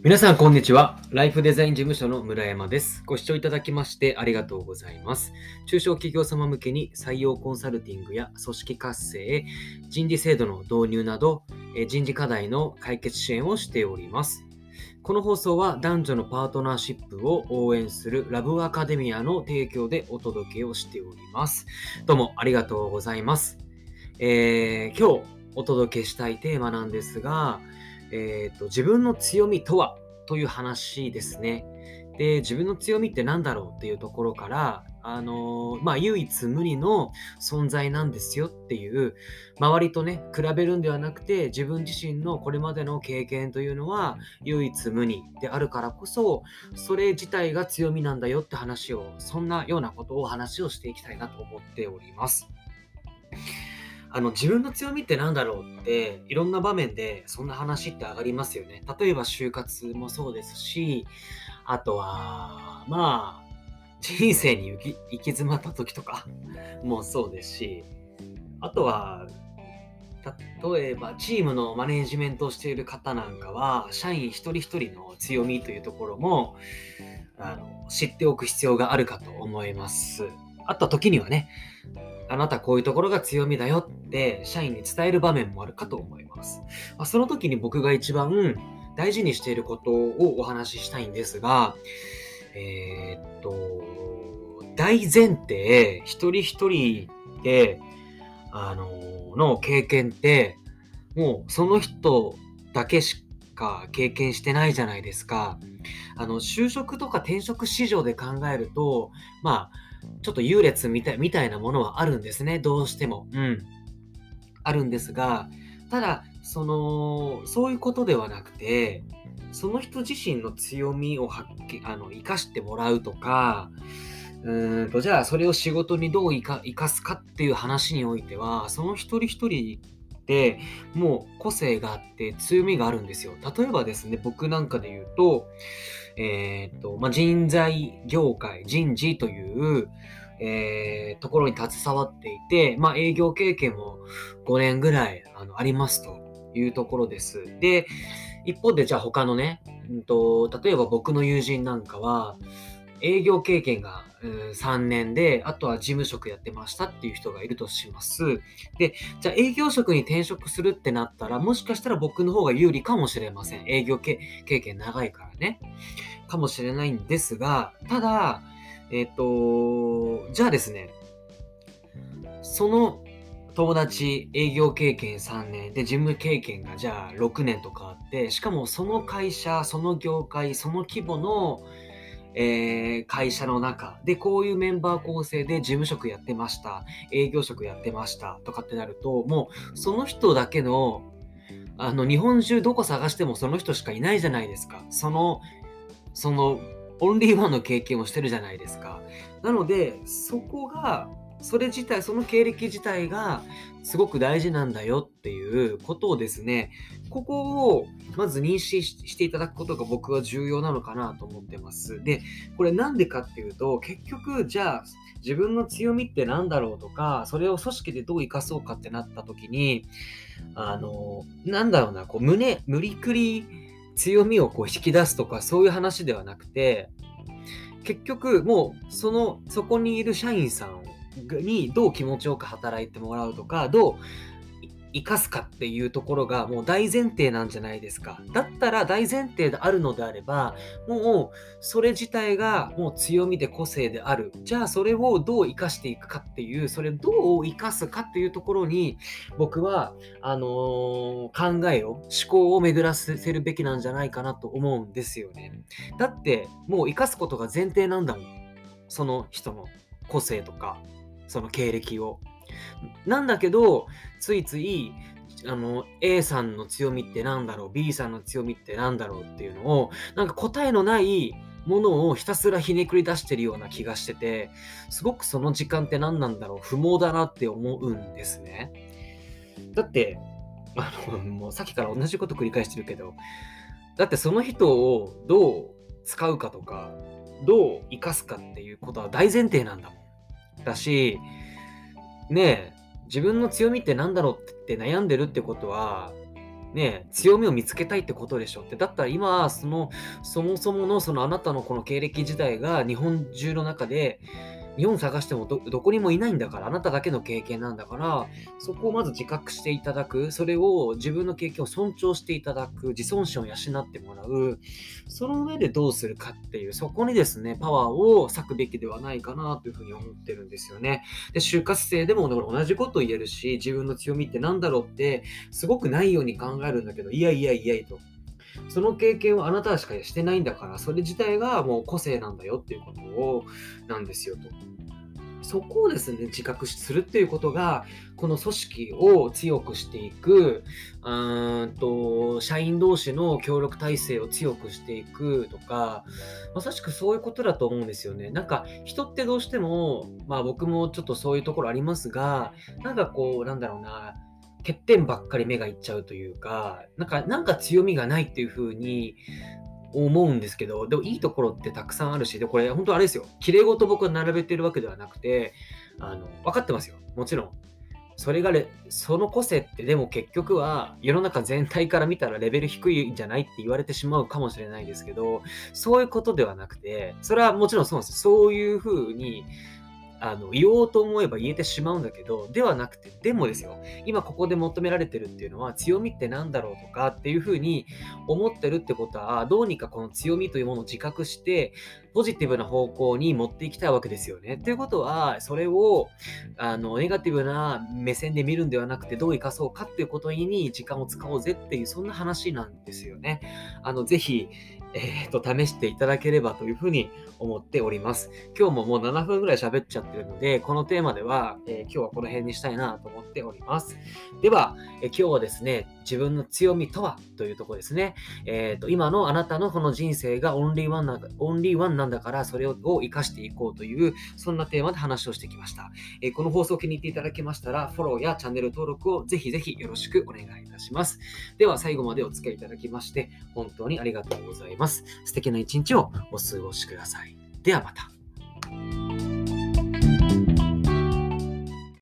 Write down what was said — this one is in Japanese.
皆さん、こんにちは。ライフデザイン事務所の村山です。ご視聴いただきましてありがとうございます。中小企業様向けに採用コンサルティングや組織活性、人事制度の導入など、人事課題の解決支援をしております。この放送は男女のパートナーシップを応援するラブアカデミアの提供でお届けをしております。どうもありがとうございます。えー今日お届けしたいテーマなんですが、えーと自分の強みとは？という話ですね。で自分の強みって何だろうっていうところから、あのーまあ、唯一無二の存在なんですよっていう周りとね比べるんではなくて自分自身のこれまでの経験というのは唯一無二であるからこそそれ自体が強みなんだよって話をそんなようなことを話をしていきたいなと思っております。あの自分の強みって何だろうっていろんな場面でそんな話って上がりますよね。例えば就活もそうですしあとはまあ人生に行き行き詰まった時とかもそうですしあとは例えばチームのマネージメントをしている方なんかは社員一人一人の強みというところもあの知っておく必要があるかと思います。あとは時にはねあなたこういうところが強みだよって社員に伝える場面もあるかと思います。まあ、その時に僕が一番大事にしていることをお話ししたいんですが、えーっと、大前提、一人一人で、あの、の経験って、もうその人だけしか経験してないじゃないですか。あの、就職とか転職市場で考えると、まあ、ちょっと優劣みたいみたいなものはあるんですね、どうしても。うん。あるんですが、ただ、その、そういうことではなくて、その人自身の強みを発揮、あの、生かしてもらうとか、うーんと、じゃあそれを仕事にどう生か生かすかっていう話においては、その一人一人ってもう個性があって強みがあるんですよ。例えばですね、僕なんかで言うと、えーと、まあ、人材業界、人事という、えーところに携わっていて、まあ、営業経験も5年ぐらいあのありますというところです。で、一方でじゃあ他のね、うんと、例えば僕の友人なんかは、営業経験が、3年で、あとは事務職やってましたっていう人がいるとします。で、じゃあ営業職に転職するってなったら、もしかしたら僕の方が有利かもしれません。営業経経験長いからね。かもしれないんですが、ただ、えっ、と、じゃあですね、その友達、営業経験3年で、事務経験がじゃあ6年とかあって、しかもその会社、その業界、その規模の、えー会社の中でこういうメンバー構成で事務職やってました、営業職やってましたとかってなると、もうその人だけの、あの、日本中どこ探してもその人しかいないじゃないですか。その、その、オンリーワンの経験をしてるじゃないですか。なので、そこが、それ自体、その経歴自体がすごく大事なんだよっていうことをですね、ここをまず認識していただくことが僕は重要なのかなと思ってます。で、これなんでかっていうと、結局、じゃあ、自分の強みって何だろうとか、それを組織でどう生かそうかってなった時に、あの、なんだろうな、こう、胸、無理くり強みをこう引き出すとか、そういう話ではなくて、結局、もう、その、そこにいる社員さんをにどう気持ちよく働いてもらうとか、どう生かすかっていうところがもう大前提なんじゃないですか。だったら大前提であるのであれば、もうそれ自体がもう強みで個性である。じゃあそれをどう生かしていくかっていう、それどう生かすかっていうところに僕は、あのー考えを、思考を巡らせるべきなんじゃないかなと思うんですよね。だってもう生かすことが前提なんだもん。その人の個性とか、その経歴を。なんだけど、ついつい、あの、A さんの強みってなんだろう、B さんの強みってなんだろうっていうのを、なんか答えのないものをひたすらひねくり出してるような気がしてて、すごくその時間って何なんだろう、不毛だなって思うんですね。だって、あの、もうさっきから同じこと繰り返してるけど、だってその人をどう使うかとか、どう生かすかっていうことは大前提なんだもん。だし、ね、自分の強みって何だろうって悩んでるってことは、ねね、強みを見つけたいってことでしょって。だったら今、その、そもそものそのあなたのこの経歴自体が日本中の中で、日本探してもどこにもいないんだから、あなただけの経験なんだから、そこをまず自覚していただく、それを自分の経験を尊重していただく、自尊心を養ってもらう、その上でどうするかっていう、そこにですね、パワーを割くべきではないかなというふうに思ってるんですよね。で、就活生でも同じこと言えるし、自分の強みって何だろうって、すごくないように考えるんだけど、いやいやいやいと。その経験をあなたしかしてないんだから、それ自体がもう個性なんだよっていうことを、なんですよと。そこをですね、自覚するっていうことが、この組織を強くしていく、うんと、社員同士の協力体制を強くしていくとか、まさしくそういうことだと思うんですよね。なんか、人ってどうしても、まあ僕もちょっとそういうところありますが、なんかこう、なんだろうな、欠点ばっかり目がいっちゃうというか、なんか、なんか強みがないっていう風に思うんですけど、でもいいところってたくさんあるし、で、これ本当あれですよ。綺麗事僕は並べてるわけではなくて、あの、分かってますよ。もちろん。それがその個性ってでも結局は世の中全体から見たらレベル低いんじゃないって言われてしまうかもしれないですけど、そういうことではなくて、それはもちろんそうなんです。そういうふうにあの言おうと思えば言えてしまうんだけど、ではなくて、でもですよ、今ここで求められてるっていうのは、強みって何だろうとかっていうふうに思ってるってことは、どうにかこの強みというものを自覚して、ポジティブな方向に持っていきたいわけですよね。ということは、それをあのネガティブな目線で見るんではなくて、どう生かそうかっていうことに時間を使おうぜっていう、そんな話なんですよね。あのぜひ、えっ、ー、と、試していただければというふうに思っております。今日ももう7分ぐらい喋っちゃってるので、このテーマでは、えー、今日はこの辺にしたいなと思っております。では、えー、今日はですね、自分の強みとはというところですね。えっ、と、今のあなたのこの人生がオンリーワンな、オンリーワンなんだから、それを活かしていこうという、そんなテーマで話をしてきました。えこの放送を気に入っていただけましたら、フォローやチャンネル登録をぜひぜひよろしくお願いいたします。では、最後までお付き合いいただきまして、本当にありがとうございます。素敵な一日をお過ごしください。ではまた。